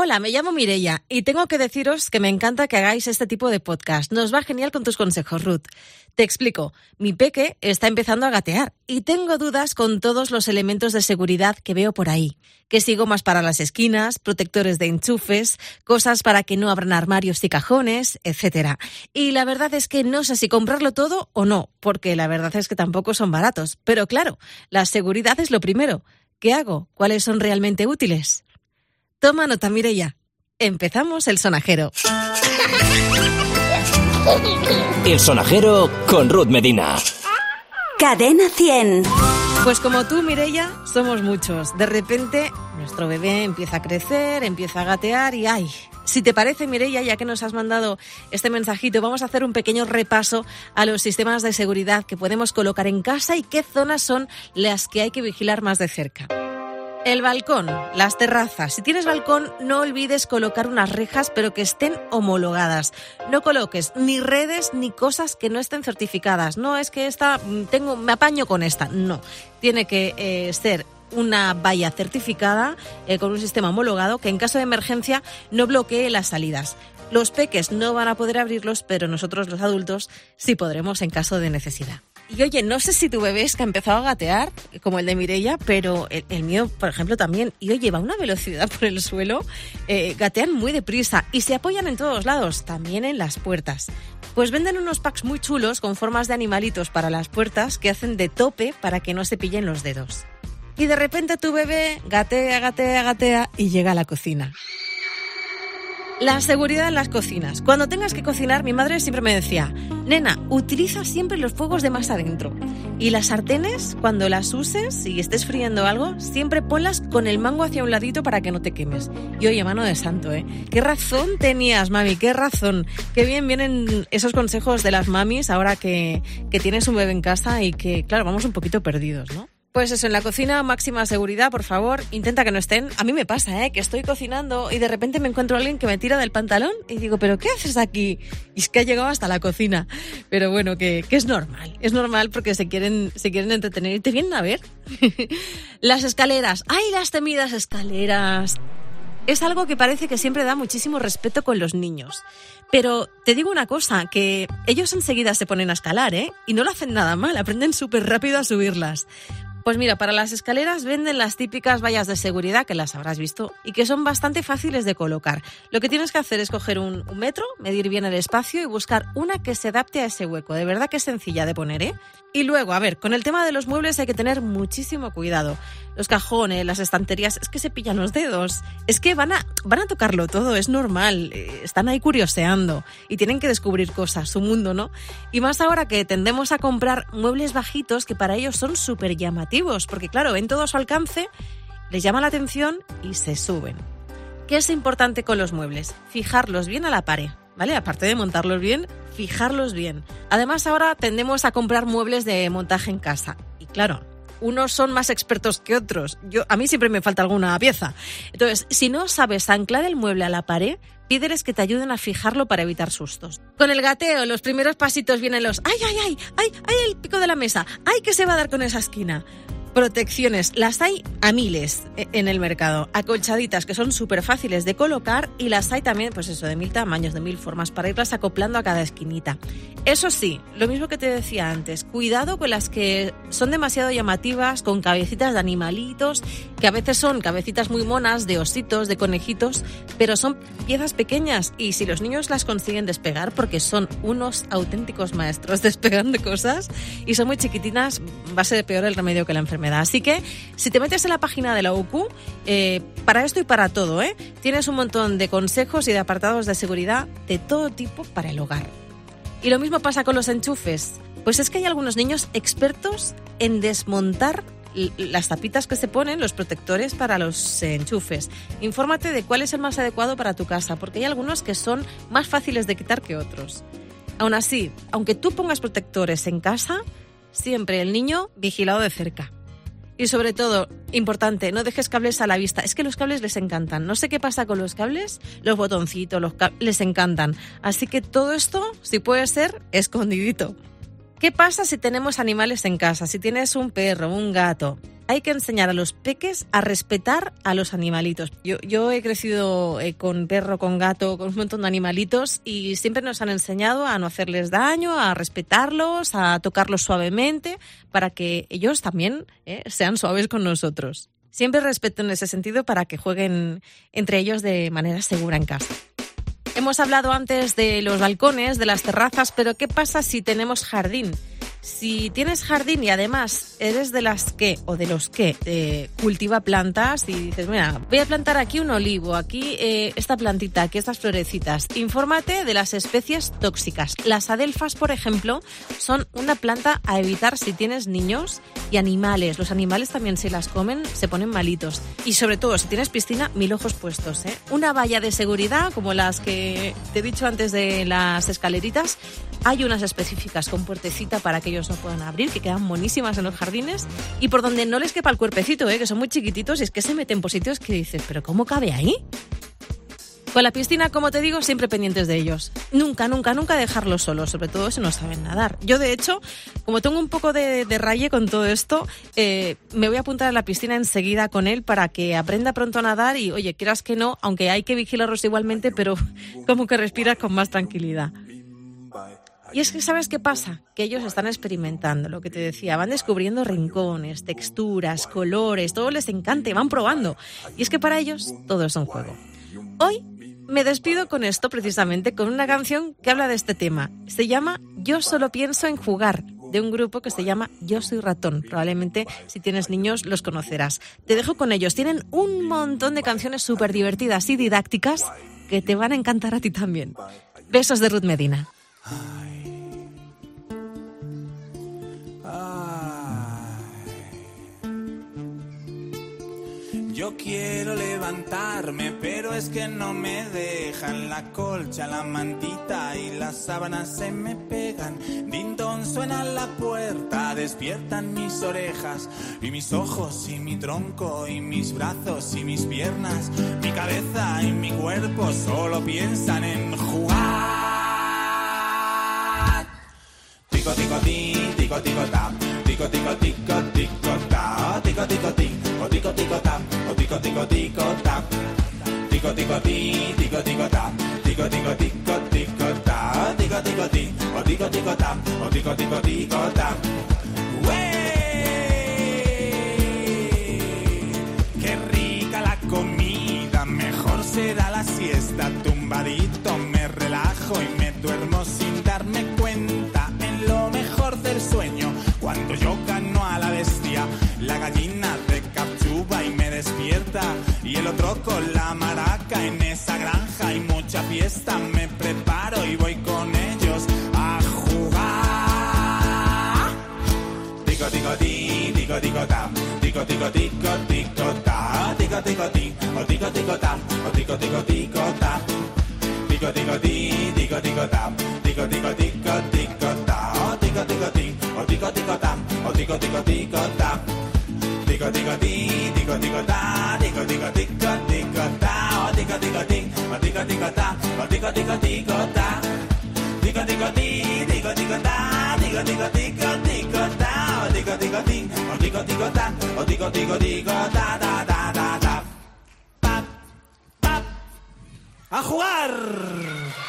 Hola, me llamo Mirella y tengo que deciros que me encanta que hagáis este tipo de podcast. Nos va genial con tus consejos, Ruth. Te explico. Mi peque está empezando a gatear y tengo dudas con todos los elementos de seguridad que veo por ahí. Que sigo más para las esquinas, protectores de enchufes, cosas para que no abran armarios y cajones, etc. Y la verdad es que no sé si comprarlo todo o no, porque la verdad es que tampoco son baratos. Pero claro, la seguridad es lo primero. ¿Qué hago? ¿Cuáles son realmente útiles? Toma nota, Mireya. Empezamos el sonajero. El sonajero con Ruth Medina. Cadena 100. Pues como tú, Mireya, somos muchos. De repente, nuestro bebé empieza a crecer, empieza a gatear y ¡ay! Si te parece, Mireya, ya que nos has mandado este mensajito, vamos a hacer un pequeño repaso a los sistemas de seguridad que podemos colocar en casa y qué zonas son las que hay que vigilar más de cerca. El balcón, las terrazas. Si tienes balcón, no olvides colocar unas rejas, pero que estén homologadas. No coloques ni redes ni cosas que no estén certificadas. No es que esta mm, tengo, me apaño con esta. No, tiene que eh, ser una valla certificada eh, con un sistema homologado que en caso de emergencia no bloquee las salidas. Los peques no van a poder abrirlos, pero nosotros los adultos sí podremos en caso de necesidad. Y oye, no sé si tu bebé es que ha empezado a gatear, como el de Mirella, pero el, mío, por ejemplo, también. Y oye, va a una velocidad por el suelo, eh, gatean muy deprisa y se apoyan en todos lados, también en las puertas. Pues venden unos packs muy chulos con formas de animalitos para las puertas que hacen de tope para que no se pillen los dedos. Y de repente tu bebé gatea, gatea, gatea y llega a la cocina. La seguridad en las cocinas. Cuando tengas que cocinar, mi madre siempre me decía, nena, utiliza siempre los fuegos de más adentro. Y las sartenes, cuando las uses y estés friendo algo, siempre ponlas con el mango hacia un ladito para que no te quemes. Y oye, mano de santo, ¿eh? ¿Qué razón tenías, mami? ¿Qué razón? Qué bien vienen esos consejos de las mamis ahora que, que tienes un bebé en casa y que, claro, vamos un poquito perdidos, ¿no? Pues eso, en la cocina, máxima seguridad, por favor. Intenta que no estén. A mí me pasa, ¿eh? Que estoy cocinando y de repente me encuentro a alguien que me tira del pantalón y digo, ¿pero qué haces aquí? Y es que ha llegado hasta la cocina. Pero bueno, que, que es normal. Es normal porque se quieren, se quieren entretener y te vienen a ver. las escaleras. ¡Ay, las temidas escaleras! Es algo que parece que siempre da muchísimo respeto con los niños. Pero te digo una cosa, que ellos enseguida se ponen a escalar, ¿eh? Y no lo hacen nada mal, aprenden súper rápido a subirlas. Pues mira, para las escaleras venden las típicas vallas de seguridad que las habrás visto y que son bastante fáciles de colocar. Lo que tienes que hacer es coger un, metro, medir bien el espacio y buscar una que se adapte a ese hueco. De verdad que es sencilla de poner, ¿eh? Y luego, a ver, con el tema de los muebles hay que tener muchísimo cuidado. Los cajones, las estanterías, es que se pillan los dedos. Es que van a, van a tocarlo todo, es normal. Eh, están ahí curioseando y tienen que descubrir cosas, su mundo, ¿no? Y más ahora que tendemos a comprar muebles bajitos que para ellos son súper llamativos, porque claro, ven todo a su alcance, les llama la atención y se suben. ¿Qué es importante con los muebles? Fijarlos bien a la pared. ¿Vale? Aparte de montarlos bien, fijarlos bien. Además, ahora tendemos a comprar muebles de montaje en casa. Y claro, unos son más expertos que otros. Yo, a mí siempre me falta alguna pieza. Entonces, si no sabes anclar el mueble a la pared, pídeles que te ayuden a fijarlo para evitar sustos. Con el gateo, los primeros pasitos vienen los ¡ay, ay, ay! ¡ay, ay, el pico de la mesa! ¡ay, que se va a dar con esa esquina! Protecciones, las hay a miles e, en el mercado, acolchaditas que son súper fáciles de colocar y las hay también, pues eso, de mil tamaños, de mil formas, para irlas acoplando a cada esquinita. Eso sí, lo mismo que te decía antes, cuidado con las que son demasiado llamativas, con cabecitas de animalitos, que a veces son cabecitas muy monas, de ositos, de conejitos, pero son piezas pequeñas y si los niños las consiguen despegar, porque son unos auténticos maestros despegando cosas y son muy chiquitinas, va a ser peor el remedio que la enfermedad. Así que si te metes en la página de la OCU, eh, para esto y para todo, ¿eh? tienes un montón de consejos y de apartados de seguridad de todo tipo para el hogar. Y lo mismo pasa con los enchufes. Pues es que hay algunos niños expertos en desmontar las tapitas que se ponen, los protectores para los enchufes. Infórmate de cuál es el más adecuado para tu casa, porque hay algunos que son más fáciles de quitar que otros. Aún así, aunque tú pongas protectores en casa, siempre el niño vigilado de cerca. Y sobre todo, importante, no dejes cables a la vista. Es que los cables les encantan. No sé qué pasa con los cables, los botoncitos, los les encantan. Así que todo esto, si puede ser, escondidito. ¿Qué pasa si tenemos animales en casa? Si tienes un perro, un gato. Hay que enseñar a los peques a respetar a los animalitos. Yo, yo he crecido eh, con perro, con gato, con un montón de animalitos y siempre nos han enseñado a no hacerles daño, a respetarlos, a tocarlos suavemente, para que ellos también eh, sean suaves con nosotros. Siempre respeto en ese sentido para que jueguen entre ellos de manera segura en casa. Hemos hablado antes de los balcones, de las terrazas, pero ¿qué pasa si tenemos jardín? Si tienes jardín y además eres de las que o de los que eh, cultiva plantas y dices, mira, voy a plantar aquí un olivo, aquí eh, esta plantita, aquí estas florecitas, infórmate de las especies tóxicas. Las adelfas, por ejemplo, son una planta a evitar si tienes niños y animales. Los animales también si las comen se ponen malitos. Y sobre todo, si tienes piscina, mil ojos puestos. ¿eh? Una valla de seguridad, como las que te he dicho antes de las escaleritas, hay unas específicas con puertecita para que ellos no puedan abrir, que quedan buenísimas en los jardines y por donde no les quepa el cuerpecito, ¿eh? que son muy chiquititos y es que se meten por sitios que dices, pero ¿cómo cabe ahí? Con la piscina, como te digo, siempre pendientes de ellos. Nunca, nunca, nunca dejarlos solos, sobre todo si no saben nadar. Yo, de hecho, como tengo un poco de, raye con todo esto, eh, me voy a apuntar a la piscina enseguida con él para que aprenda pronto a nadar y, oye, quieras que no, aunque hay que vigilarlos igualmente, pero como que respiras con más tranquilidad. Y es que, ¿sabes qué pasa? Que ellos están experimentando, lo que te decía, van descubriendo rincones, texturas, colores, todo les encanta y van probando. Y es que para ellos todo es un juego. Hoy me despido con esto precisamente, con una canción que habla de este tema. Se llama Yo solo pienso en jugar, de un grupo que se llama Yo soy ratón. Probablemente si tienes niños los conocerás. Te dejo con ellos. Tienen un montón de canciones súper divertidas y didácticas que te van a encantar a ti también. Besos de Ruth Medina. Quiero levantarme, pero es que no me dejan. La colcha, la mantita y las sábanas se me pegan. Dintón suena la puerta, despiertan mis orejas. Y mis ojos y mi tronco y mis brazos y mis piernas, mi cabeza y mi cuerpo solo piensan en jugar. Tico tico ti, tico tico ta, tico tico tico tico ta, tico tico ti, o tico tico ta tico tico tico ta tico tico ti tico tico ta tico tico tico tico ta tico tico ti o tico tico ta o tico tico tico ta y el otro con la maraca en esa granja hay mucha fiesta me preparo y voy con ellos a jugar tico tico ti tico tico ta tico tico tico tico ta tico tico ti o tico tico ta o tico tico tico ta tico tico ti tico tico ta tico tico tico tico ta o tico tico ti o tico tico ta o tico tico tico ta tico tico ti tico tico ta tico tico tico tico ta o tico tico ti o tico tico ta o tico tico tico ta tico tico ti tico tico ta tico tico tico tico ta o tico tico ti o tico tico ta o tico tico tico ta ta ta ta ta pa pa a jugar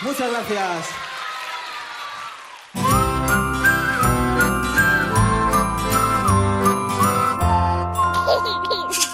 muchas gracias